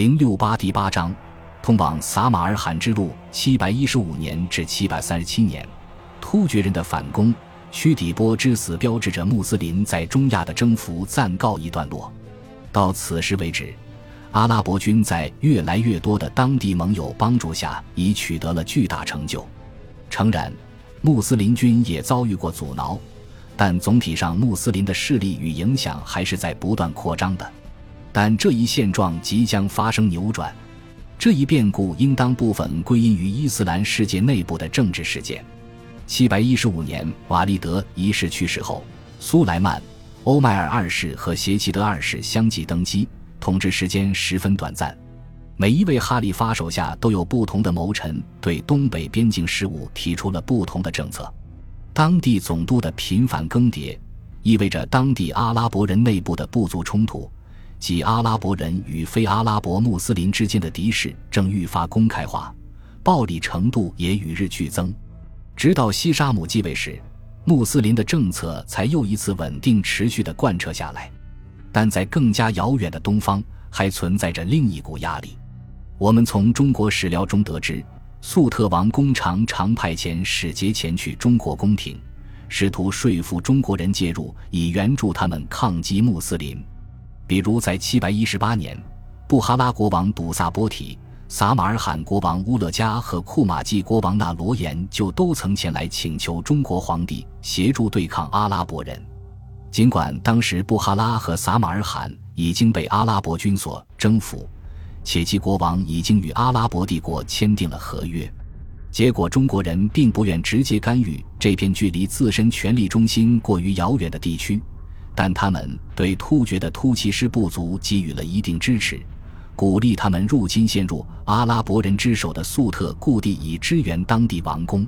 零六八第八章，通往撒马尔罕之路，七百一十五年至七百三十七年，突厥人的反攻，屈底波之死标志着穆斯林在中亚的征服暂告一段落。到此时为止，阿拉伯军在越来越多的当地盟友帮助下，已取得了巨大成就。诚然，穆斯林军也遭遇过阻挠，但总体上穆斯林的势力与影响还是在不断扩张的。但这一现状即将发生扭转，这一变故应当部分归因于伊斯兰世界内部的政治事件。七百一十五年，瓦利德一世去世后，苏莱曼、欧迈尔二世和携齐德二世相继登基，统治时间十分短暂。每一位哈里发手下都有不同的谋臣，对东北边境事务提出了不同的政策。当地总督的频繁更迭，意味着当地阿拉伯人内部的部族冲突。即阿拉伯人与非阿拉伯穆斯林之间的敌视正愈发公开化，暴力程度也与日俱增。直到西沙姆继位时，穆斯林的政策才又一次稳定持续地贯彻下来。但在更加遥远的东方，还存在着另一股压力。我们从中国史料中得知，粟特王公常常派遣使节前去中国宫廷，试图说服中国人介入，以援助他们抗击穆斯林。比如，在七百一十八年，布哈拉国王笃萨波提、撒马尔罕国王乌勒加和库马季国王那罗延就都曾前来请求中国皇帝协助对抗阿拉伯人。尽管当时布哈拉和撒马尔罕已经被阿拉伯军所征服，且其国王已经与阿拉伯帝国签订了合约，结果中国人并不愿直接干预这片距离自身权力中心过于遥远的地区。但他们对突厥的突骑师部族给予了一定支持，鼓励他们入侵陷入阿拉伯人之手的粟特故地，以支援当地王宫。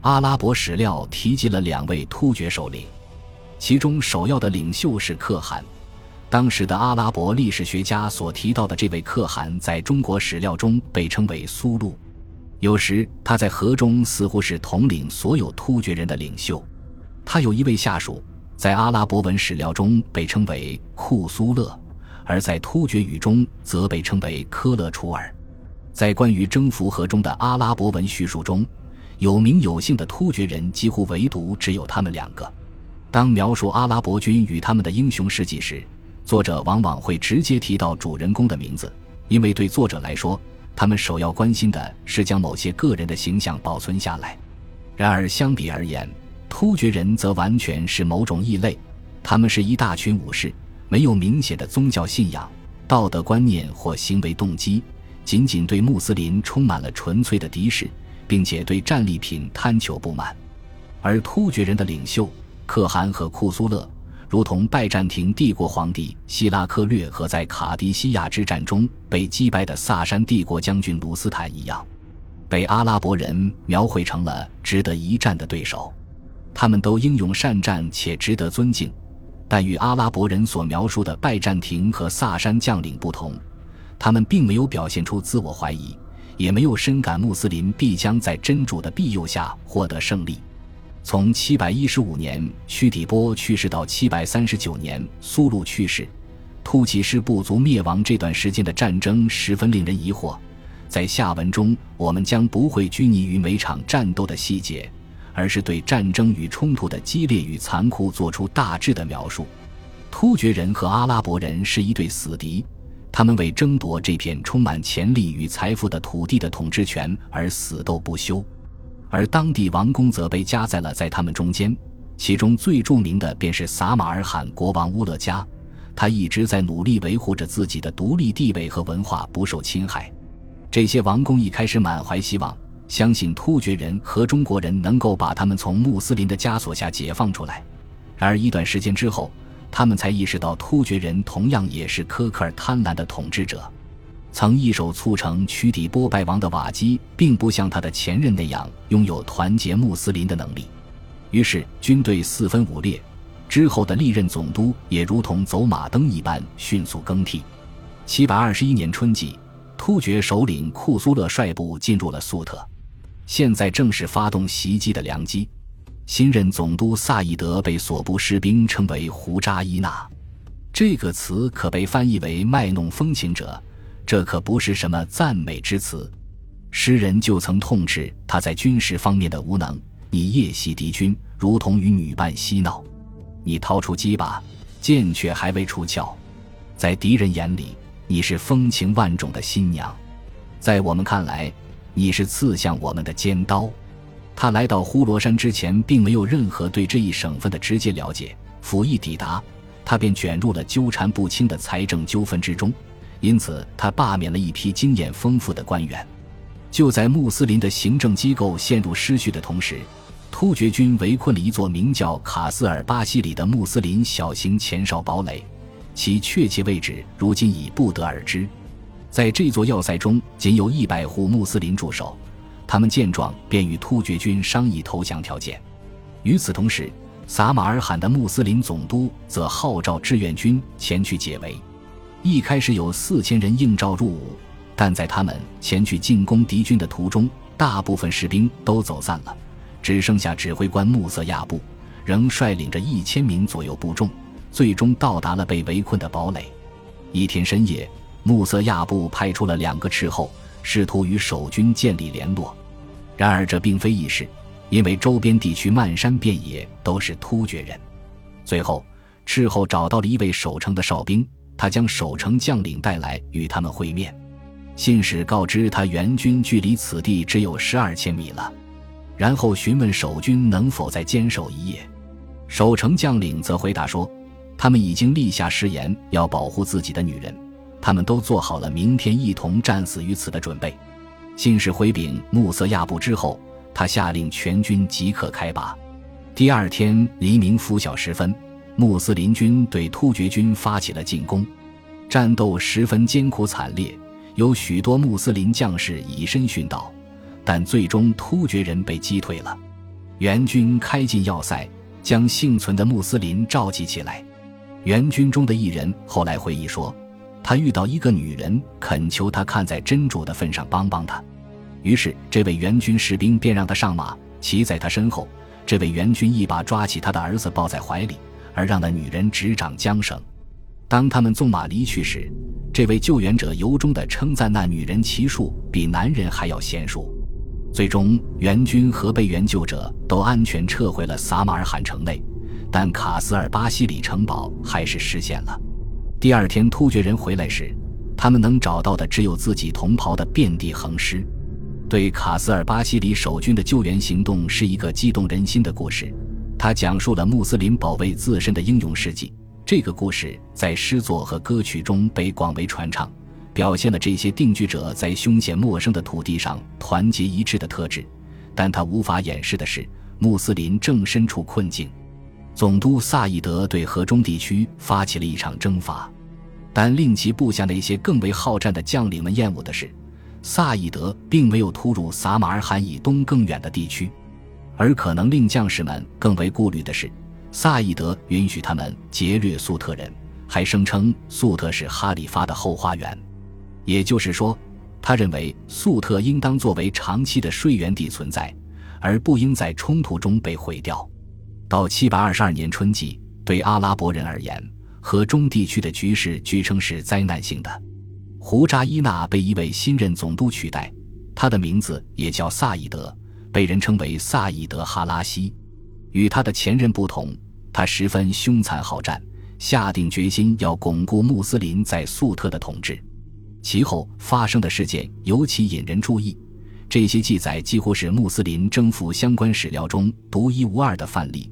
阿拉伯史料提及了两位突厥首领，其中首要的领袖是可汗。当时的阿拉伯历史学家所提到的这位可汗，在中国史料中被称为苏禄。有时他在河中似乎是统领所有突厥人的领袖。他有一位下属。在阿拉伯文史料中被称为库苏勒，而在突厥语中则被称为科勒楚尔。在关于征服河中的阿拉伯文叙述中，有名有姓的突厥人几乎唯独只有他们两个。当描述阿拉伯军与他们的英雄事迹时，作者往往会直接提到主人公的名字，因为对作者来说，他们首要关心的是将某些个人的形象保存下来。然而，相比而言，突厥人则完全是某种异类，他们是一大群武士，没有明显的宗教信仰、道德观念或行为动机，仅仅对穆斯林充满了纯粹的敌视，并且对战利品贪求不满。而突厥人的领袖可汗和库苏勒，如同拜占庭帝国皇帝希拉克略和在卡迪西亚之战中被击败的萨珊帝国将军卢斯坦一样，被阿拉伯人描绘成了值得一战的对手。他们都英勇善战且值得尊敬，但与阿拉伯人所描述的拜占庭和萨珊将领不同，他们并没有表现出自我怀疑，也没有深感穆斯林必将在真主的庇佑下获得胜利。从715年屈底波去世到739年苏禄去世，突骑师部族灭亡这段时间的战争十分令人疑惑。在下文中，我们将不会拘泥于每场战斗的细节。而是对战争与冲突的激烈与残酷做出大致的描述。突厥人和阿拉伯人是一对死敌，他们为争夺这片充满潜力与财富的土地的统治权而死斗不休，而当地王公则被夹在了在他们中间。其中最著名的便是撒马尔罕国王乌勒加，他一直在努力维护着自己的独立地位和文化不受侵害。这些王公一开始满怀希望。相信突厥人和中国人能够把他们从穆斯林的枷锁下解放出来，然而一段时间之后，他们才意识到突厥人同样也是苛刻而贪婪的统治者。曾一手促成屈底波败亡的瓦基，并不像他的前任那样拥有团结穆斯林的能力。于是军队四分五裂，之后的历任总督也如同走马灯一般迅速更替。七百二十一年春季，突厥首领库苏勒率部进入了粟特。现在正是发动袭击的良机。新任总督萨义德被所部士兵称为胡扎伊纳，这个词可被翻译为卖弄风情者，这可不是什么赞美之词。诗人就曾痛斥他在军事方面的无能：“你夜袭敌军，如同与女伴嬉闹；你掏出鸡巴，剑却还未出鞘。在敌人眼里，你是风情万种的新娘；在我们看来，你是刺向我们的尖刀。”他来到呼罗珊之前，并没有任何对这一省份的直接了解。甫一抵达，他便卷入了纠缠不清的财政纠纷之中，因此他罢免了一批经验丰富的官员。就在穆斯林的行政机构陷入失序的同时，突厥军围困了一座名叫卡斯尔巴西里的穆斯林小型前哨堡垒，其确切位置如今已不得而知。在这座要塞中，仅有一百户穆斯林驻守，他们见状便与突厥军商议投降条件。与此同时，撒马尔罕的穆斯林总督则号召志愿军前去解围。一开始有四千人应召入伍。但在他们前去进攻敌军的途中，大部分士兵都走散了，只剩下指挥官穆瑟亚布，仍率领着一千名左右部众，最终到达了被围困的堡垒。一天深夜，穆瑟亚布派出了两个斥候，试图与守军建立联络。然而这并非易事，因为周边地区漫山遍野都是突厥人。最后，斥候找到了一位守城的哨兵，他将守城将领带来与他们会面。信使告知他，援军距离此地只有十二千米了，然后询问守军能否再坚守一夜。守城将领则回答说，他们已经立下誓言要保护自己的女人，他们都做好了明天一同战死于此的准备。信使回禀穆瑟亚布之后，他下令全军即刻开拔。第二天黎明拂晓时分，穆斯林军对突厥军发起了进攻，战斗十分艰苦惨烈。有许多穆斯林将士以身殉道，但最终突厥人被击退了。援军开进要塞，将幸存的穆斯林召集起来。援军中的一人后来回忆说，他遇到一个女人，恳求他看在真主的份上帮帮他。于是这位援军士兵便让他上马，骑在他身后。这位援军一把抓起他的儿子抱在怀里，而让那女人执掌缰绳。当他们纵马离去时，这位救援者由衷地称赞那女人骑术比男人还要娴熟。最终，援军和被援救者都安全撤回了撒马尔罕城内，但卡斯尔巴西里城堡还是失陷了。第二天，突厥人回来时，他们能找到的只有自己同袍的遍地横尸。对卡斯尔巴西里守军的救援行动是一个激动人心的故事，它讲述了穆斯林保卫自身的英勇事迹。这个故事在诗作和歌曲中被广为传唱，表现了这些定居者在凶险陌生的土地上团结一致的特质。但他无法掩饰的是，穆斯林正身处困境。总督萨义德对河中地区发起了一场征伐，但令其部下那些更为好战的将领们厌恶的是，萨义德并没有突入撒马尔罕以东更远的地区，而可能令将士们更为顾虑的是。萨义德允许他们劫掠粟特人，还声称粟特是哈里发的后花园。也就是说，他认为粟特应当作为长期的税源地存在，而不应在冲突中被毁掉。到七百二十二年春季，对阿拉伯人而言，河中地区的局势据称是灾难性的。胡扎伊纳被一位新任总督取代，他的名字也叫萨义德，被人称为萨义德哈拉西。与他的前任不同，他十分凶残好战，下定决心要巩固穆斯林在粟特的统治。其后发生的事件尤其引人注意，这些记载几乎是穆斯林征服相关史料中独一无二的范例，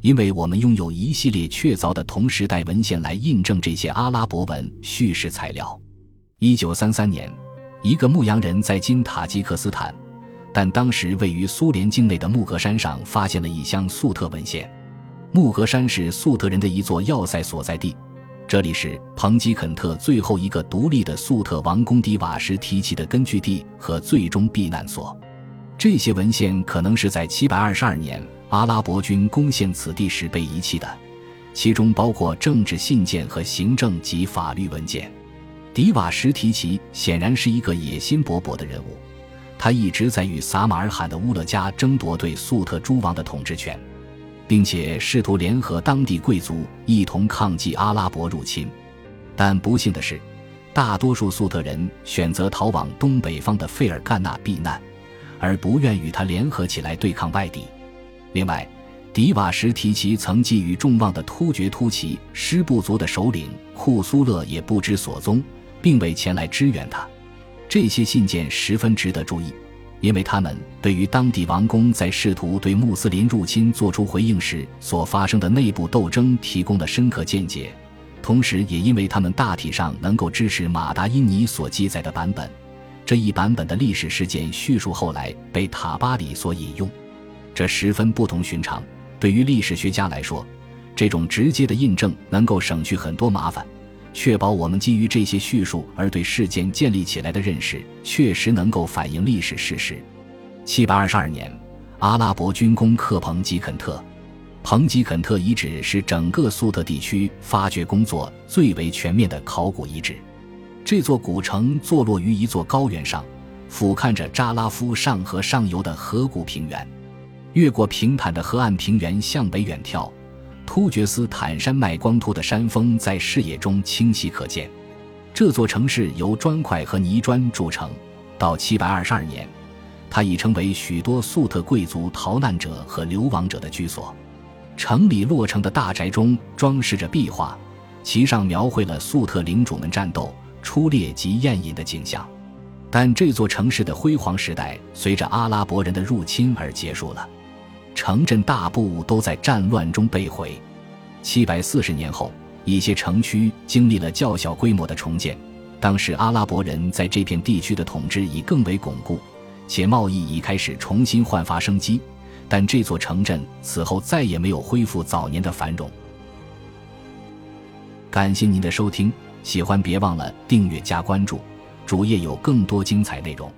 因为我们拥有一系列确凿的同时代文献来印证这些阿拉伯文叙事材料。一九三三年，一个牧羊人在今塔吉克斯坦。但当时位于苏联境内的木格山上发现了一箱粟特文献。木格山是粟特人的一座要塞所在地，这里是彭吉肯特最后一个独立的粟特王公迪瓦什提起的根据地和最终避难所。这些文献可能是在722年阿拉伯军攻陷此地时被遗弃的，其中包括政治信件和行政及法律文件。迪瓦什提奇显然是一个野心勃勃的人物。他一直在与撒马尔罕的乌勒加争夺对粟特诸王的统治权，并且试图联合当地贵族一同抗击阿拉伯入侵。但不幸的是，大多数粟特人选择逃往东北方的费尔干纳避难，而不愿与他联合起来对抗外敌。另外，迪瓦什提奇曾寄予众望的突厥突骑师部族的首领库苏勒也不知所踪，并未前来支援他。这些信件十分值得注意，因为他们对于当地王公在试图对穆斯林入侵作出回应时所发生的内部斗争提供了深刻见解，同时也因为他们大体上能够支持马达因尼所记载的版本。这一版本的历史事件叙述后来被塔巴里所引用，这十分不同寻常。对于历史学家来说，这种直接的印证能够省去很多麻烦，确保我们基于这些叙述而对事件建立起来的认识确实能够反映历史事实。七百二十二年，阿拉伯军攻克彭吉肯特。彭吉肯特遗址是整个苏特地区发掘工作最为全面的考古遗址。这座古城坐落于一座高原上，俯瞰着扎拉夫上河上游的河谷平原。越过平坦的河岸平原向北远眺，突厥斯坦山脉光秃的山峰在视野中清晰可见。这座城市由砖块和泥砖筑成，到722年，它已成为许多粟特贵族逃难者和流亡者的居所。城里落成的大宅中装饰着壁画，其上描绘了粟特领主们战斗、出猎及宴饮的景象。但这座城市的辉煌时代随着阿拉伯人的入侵而结束了。城镇大部都在战乱中被毁。七百四十年后，一些城区经历了较小规模的重建。当时阿拉伯人在这片地区的统治已更为巩固，且贸易已开始重新焕发生机。但这座城镇此后再也没有恢复早年的繁荣。感谢您的收听，喜欢别忘了订阅加关注，主页有更多精彩内容。